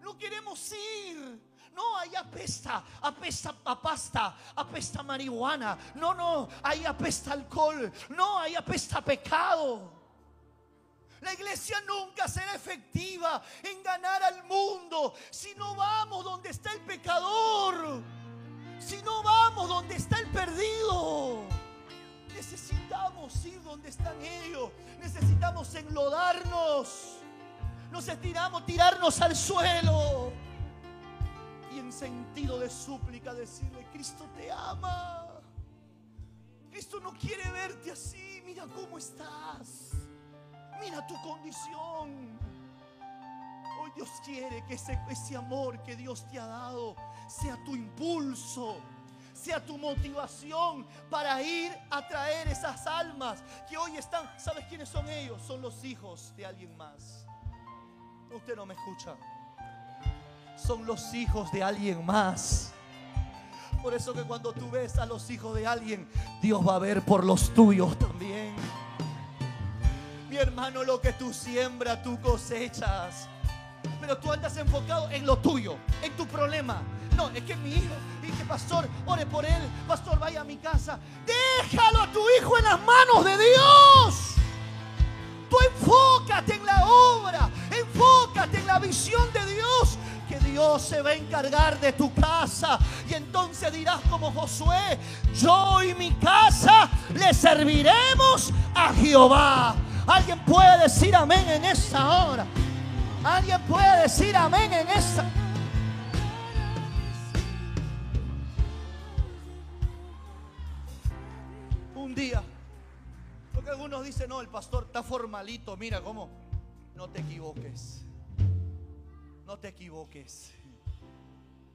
No queremos ir. No, ahí apesta, apesta a pasta, apesta marihuana. No, no, ahí apesta alcohol. No, ahí apesta pecado. La iglesia nunca será efectiva en ganar al mundo si no vamos donde está el pecador. Si no vamos donde está el perdido. Necesitamos ir donde están ellos. Necesitamos enlodarnos. Nos estiramos, tirarnos al suelo. Y en sentido de súplica decirle, Cristo te ama. Cristo no quiere verte así. Mira cómo estás. Mira tu condición. Hoy Dios quiere que ese, amor que Dios te ha dado sea tu impulso sea tu motivación para ir a traer esas almas que hoy están. ¿Sabes quiénes son ellos? Son los hijos de alguien más. Usted no me escucha. Son los hijos de alguien más. Por eso que cuando tú ves a los hijos de alguien, Dios va a ver por los tuyos también. Mi hermano, lo que tú siembras, tú cosechas. Pero tú andas enfocado en lo tuyo, en tu problema. No, es que mi hijo, y que pastor, ore por él, pastor, vaya a mi casa. Déjalo a tu hijo en las manos de Dios. Tú enfócate en la obra, enfócate en la visión de Dios. Que Dios se va a encargar de tu casa. Y entonces dirás como Josué, yo y mi casa le serviremos a Jehová. Alguien puede decir amén en esta hora. Alguien puede decir amén en esta. Un día. Porque algunos dicen, no, el pastor está formalito. Mira cómo. No te equivoques. No te equivoques.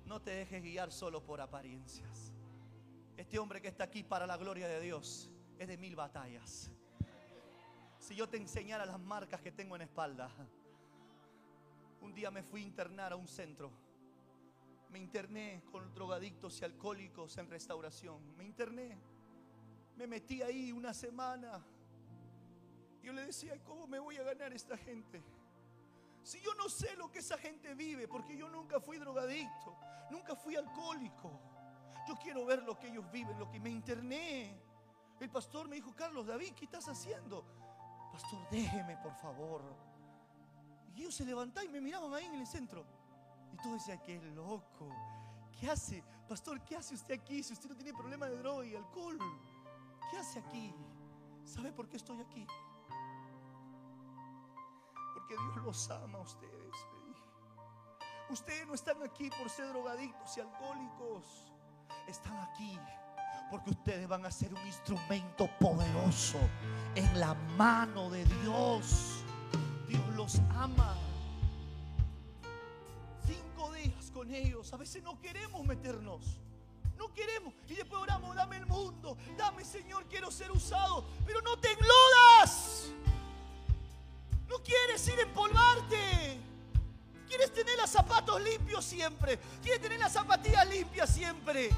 No te dejes guiar solo por apariencias. Este hombre que está aquí para la gloria de Dios es de mil batallas si yo te enseñara las marcas que tengo en espalda. Un día me fui a internar a un centro. Me interné con drogadictos y alcohólicos en restauración. Me interné. Me metí ahí una semana. Yo le decía, ¿cómo me voy a ganar esta gente? Si yo no sé lo que esa gente vive, porque yo nunca fui drogadicto, nunca fui alcohólico. Yo quiero ver lo que ellos viven, lo que me interné. El pastor me dijo, Carlos, David, ¿qué estás haciendo? Pastor, déjeme por favor. Y ellos se levantaban y me miraban ahí en el centro. Y todo decía, qué loco. ¿Qué hace? Pastor, ¿qué hace usted aquí si usted no tiene problema de droga y alcohol? ¿Qué hace aquí? ¿Sabe por qué estoy aquí? Porque Dios los ama a ustedes. Ustedes no están aquí por ser drogadictos y alcohólicos. Están aquí porque ustedes van a ser un instrumento poderoso en la mano de Dios. Dios los ama. Cinco días con ellos. A veces no queremos meternos. No queremos. Y después oramos, dame el mundo. Dame, Señor, quiero ser usado. Pero no te englodas. No quieres ir a empolvarte. Quieres tener los zapatos limpios siempre. Quieres tener las zapatillas limpias siempre.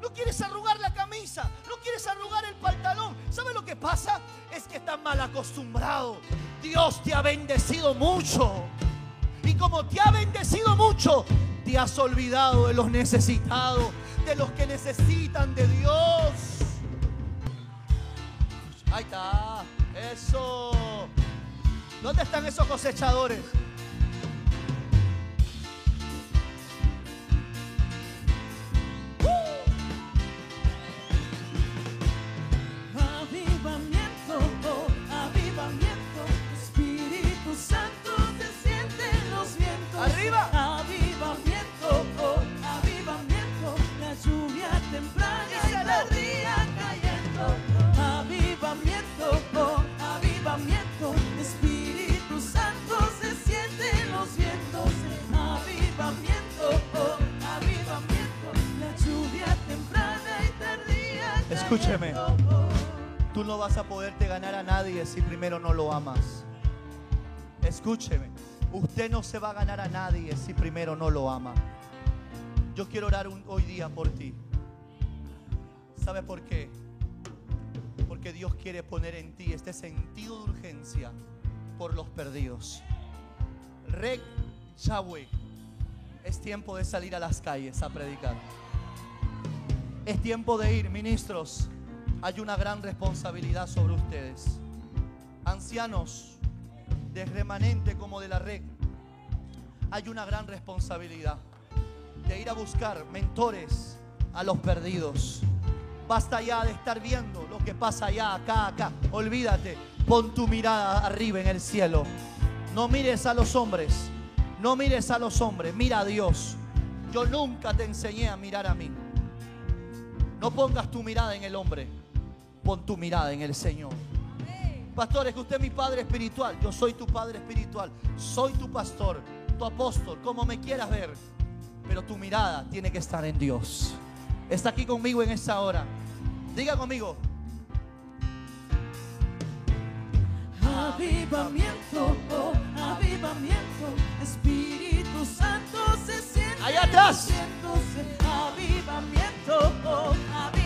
No quieres arrugar la camisa, no quieres arrugar el pantalón. ¿Sabe lo que pasa? Es que estás mal acostumbrado. Dios te ha bendecido mucho. Y como te ha bendecido mucho, te has olvidado de los necesitados, de los que necesitan de Dios. Ahí está, eso. ¿Dónde están esos cosechadores? Vas a poderte ganar a nadie si primero no lo amas. Escúcheme, usted no se va a ganar a nadie si primero no lo ama. Yo quiero orar hoy día por ti. ¿Sabe por qué? Porque Dios quiere poner en ti este sentido de urgencia por los perdidos. Rek Yahweh, es tiempo de salir a las calles a predicar. Es tiempo de ir, ministros. Hay una gran responsabilidad sobre ustedes. Ancianos, de remanente como de la red, hay una gran responsabilidad de ir a buscar mentores a los perdidos. Basta ya de estar viendo lo que pasa allá, acá, acá. Olvídate, pon tu mirada arriba en el cielo. No mires a los hombres, no mires a los hombres, mira a Dios. Yo nunca te enseñé a mirar a mí. No pongas tu mirada en el hombre, pon tu mirada en el Señor. Pastor, es que usted es mi padre espiritual. Yo soy tu padre espiritual. Soy tu pastor, tu apóstol, como me quieras ver. Pero tu mirada tiene que estar en Dios. Está aquí conmigo en esta hora. Diga conmigo. Avivamiento, oh, avivamiento, Espíritu Santo se siente. Allá atrás. Avivamiento, oh, avivamiento,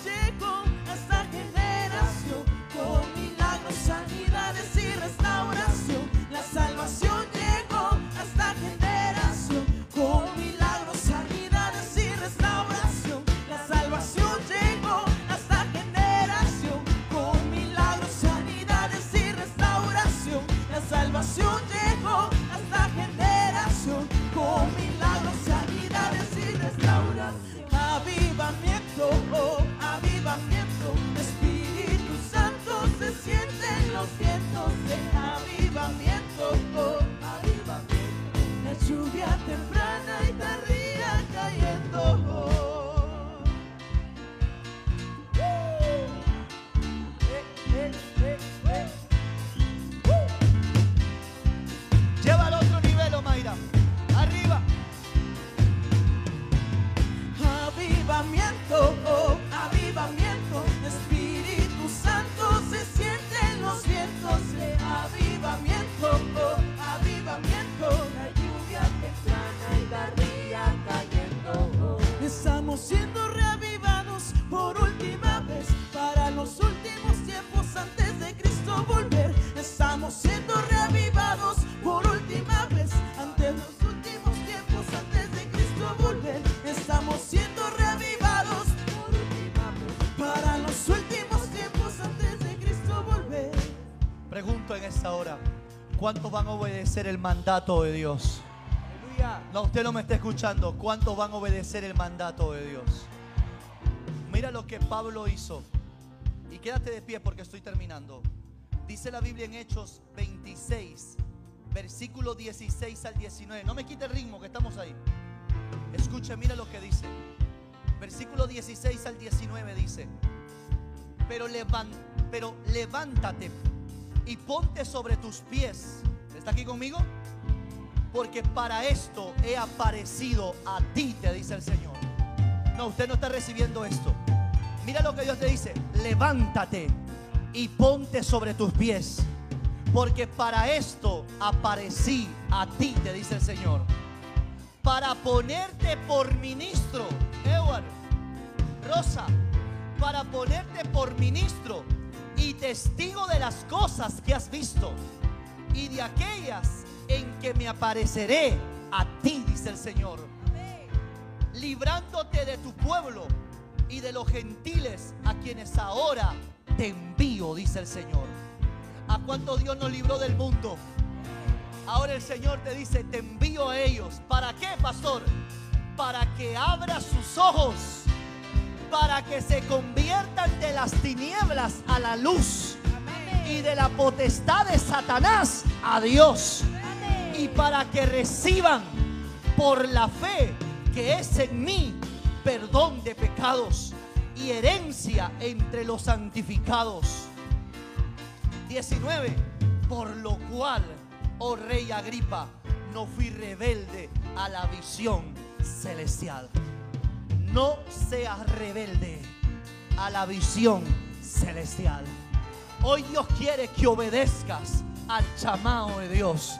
¿cuántos van a obedecer el mandato de Dios? No, usted no me está escuchando. ¿Cuántos van a obedecer el mandato de Dios? Mira lo que Pablo hizo. Y quédate de pie porque estoy terminando. Dice la Biblia en Hechos 26, versículo 16 al 19. No me quite el ritmo que estamos ahí. Escuche, mira lo que dice. Versículo 16 al 19 dice, pero, pero levántate y ponte sobre tus pies. ¿Está aquí conmigo? porque para esto he aparecido a ti, te dice el Señor. No, usted no está recibiendo esto. Mira lo que Dios te dice, levántate y ponte sobre tus pies, porque para esto aparecí a ti, te dice el Señor, para ponerte por ministro, Edward, Rosa, para ponerte por ministro y testigo de las cosas que has visto y de aquellas en que me apareceré a ti, dice el Señor, librándote de tu pueblo y de los gentiles a quienes ahora te envío, dice el Señor. ¿A cuánto Dios nos libró del mundo? Ahora el Señor te dice, te envío a ellos. ¿Para qué, pastor? Para que abra sus ojos, para que se conviertan de las tinieblas a la luz y de la potestad de Satanás a Dios. Y para que reciban por la fe que es en mí perdón de pecados y herencia entre los santificados. 19. Por lo cual, oh rey Agripa, no fui rebelde a la visión celestial. No seas rebelde a la visión celestial. Hoy Dios quiere que obedezcas al llamado de Dios.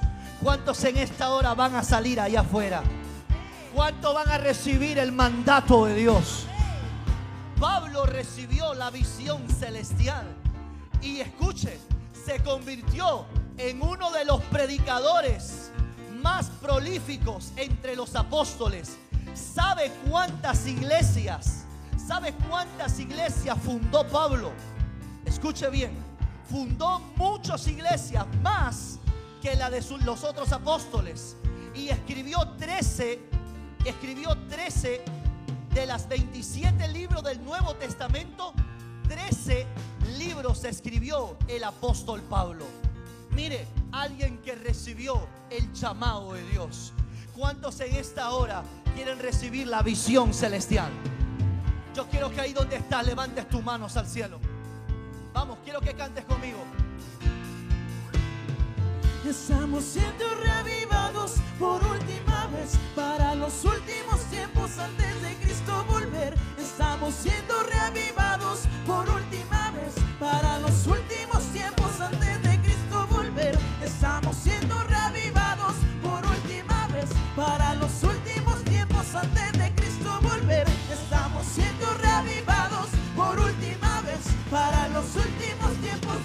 ¿Cuántos en esta hora van a salir allá afuera? ¿Cuántos van a recibir el mandato de Dios? Pablo recibió la visión celestial y escuche, se convirtió en uno de los predicadores más prolíficos entre los apóstoles. ¿Sabe cuántas iglesias? ¿Sabe cuántas iglesias fundó Pablo? Escuche bien, fundó muchas iglesias más que la de los otros apóstoles y escribió 13 escribió 13 de las 27 libros del Nuevo Testamento, 13 libros escribió el apóstol Pablo. Mire, alguien que recibió el llamado de Dios. ¿Cuántos en esta hora quieren recibir la visión celestial? Yo quiero que ahí donde estás levantes tus manos al cielo. Vamos, quiero que cantes conmigo. Estamos siendo reavivados por última vez para los últimos tiempos antes de Cristo volver. Estamos siendo reavivados por última vez para los últimos tiempos antes de Cristo volver. Estamos siendo reavivados por última vez para los para los últimos tiempos.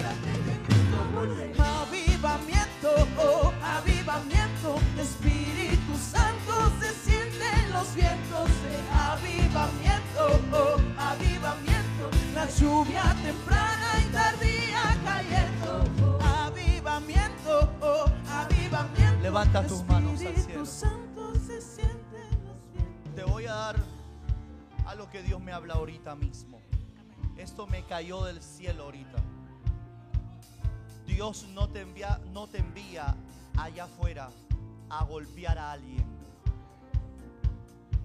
Avivamiento, oh, avivamiento, Espíritu Santo se siente en los vientos. de Avivamiento, oh, avivamiento, la lluvia temprana y tardía cayendo. Avivamiento, oh, avivamiento. Levanta tus manos al Espíritu cielo. Santo se siente en los vientos. Te voy a dar a lo que Dios me habla ahorita mismo. Esto me cayó del cielo ahorita. Dios no te envía, no te envía allá afuera a golpear a alguien,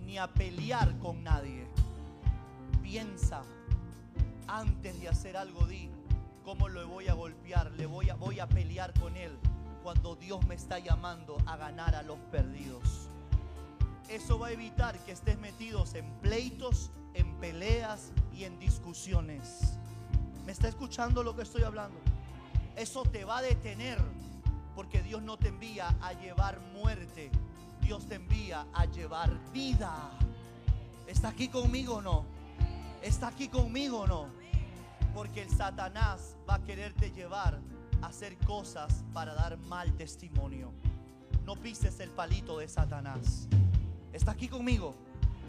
ni a pelear con nadie. Piensa antes de hacer algo, di cómo lo voy a golpear, le voy a, voy a pelear con él cuando Dios me está llamando a ganar a los perdidos. Eso va a evitar que estés metidos en pleitos, en peleas y en discusiones. ¿Me está escuchando lo que estoy hablando? Eso te va a detener porque Dios no te envía a llevar muerte, Dios te envía a llevar vida. ¿Está aquí conmigo o no? ¿Está aquí conmigo o no? Porque el Satanás va a quererte llevar a hacer cosas para dar mal testimonio. No pises el palito de Satanás. ¿Está aquí conmigo?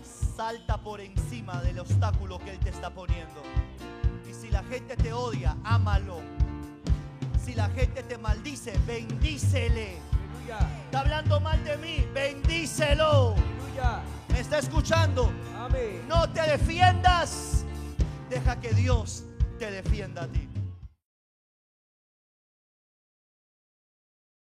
Salta por encima del obstáculo que Él te está poniendo. Y si la gente te odia, ámalo. Si la gente te maldice, bendícele. Está hablando mal de mí, bendícelo. ¿Me está escuchando? Amén. No te defiendas. Deja que Dios te defienda a ti.